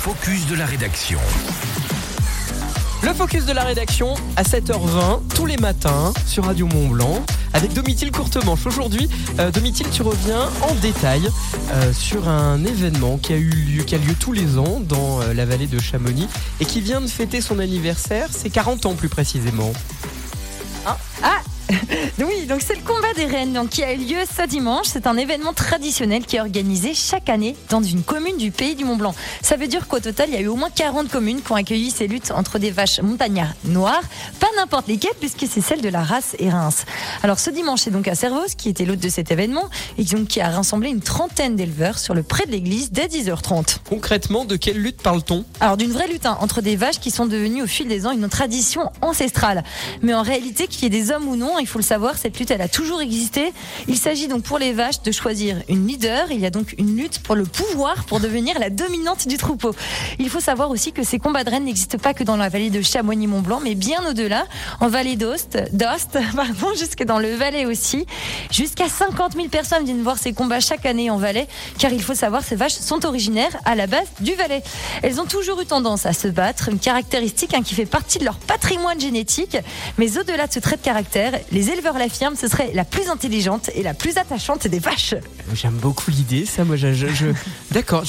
focus de la rédaction. Le focus de la rédaction à 7h20 tous les matins sur Radio Mont Blanc avec Domitil Courtemanche. Aujourd'hui, euh, Domitil, tu reviens en détail euh, sur un événement qui a eu lieu, qui a lieu tous les ans dans euh, la vallée de Chamonix et qui vient de fêter son anniversaire, c'est 40 ans plus précisément. Oui, donc c'est le combat des rennes donc, qui a eu lieu ce dimanche. C'est un événement traditionnel qui est organisé chaque année dans une commune du pays du Mont Blanc. Ça veut dire qu'au total, il y a eu au moins 40 communes qui ont accueilli ces luttes entre des vaches montagnards noires, pas n'importe lesquelles, puisque c'est celle de la race et Reims. Alors ce dimanche, c'est donc à Servos qui était l'hôte de cet événement et donc qui a rassemblé une trentaine d'éleveurs sur le pré de l'église dès 10h30. Concrètement, de quelle lutte parle-t-on? Alors d'une vraie lutte hein, entre des vaches qui sont devenues au fil des ans une tradition ancestrale. Mais en réalité, qu'il y ait des hommes ou non, il faut le savoir, cette lutte, elle a toujours existé. Il s'agit donc pour les vaches de choisir une leader. Il y a donc une lutte pour le pouvoir, pour devenir la dominante du troupeau. Il faut savoir aussi que ces combats de rennes n'existent pas que dans la vallée de Chamonix-Mont-Blanc, mais bien au-delà, en vallée d'Ost, d'Ost, pardon, jusque dans le Valais aussi. Jusqu'à 50 000 personnes viennent voir ces combats chaque année en Valais, car il faut savoir, ces vaches sont originaires à la base du Valais. Elles ont toujours eu tendance à se battre, une caractéristique hein, qui fait partie de leur patrimoine génétique. Mais au-delà de ce trait de caractère, les éleveurs l'affirment, ce serait la plus intelligente et la plus attachante des vaches. J'aime beaucoup l'idée, ça. Moi, je, je- je- d'accord.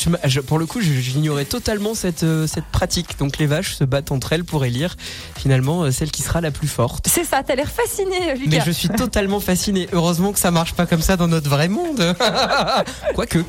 pour le coup, j'ignorais totalement cette, euh, cette pratique. Donc, les vaches se battent entre elles pour élire finalement euh, celle qui sera la plus forte. C'est ça, t'as l'air fasciné, Lucas. Mais je suis totalement fasciné. Heureusement que ça marche pas comme ça dans notre vrai monde. Quoique.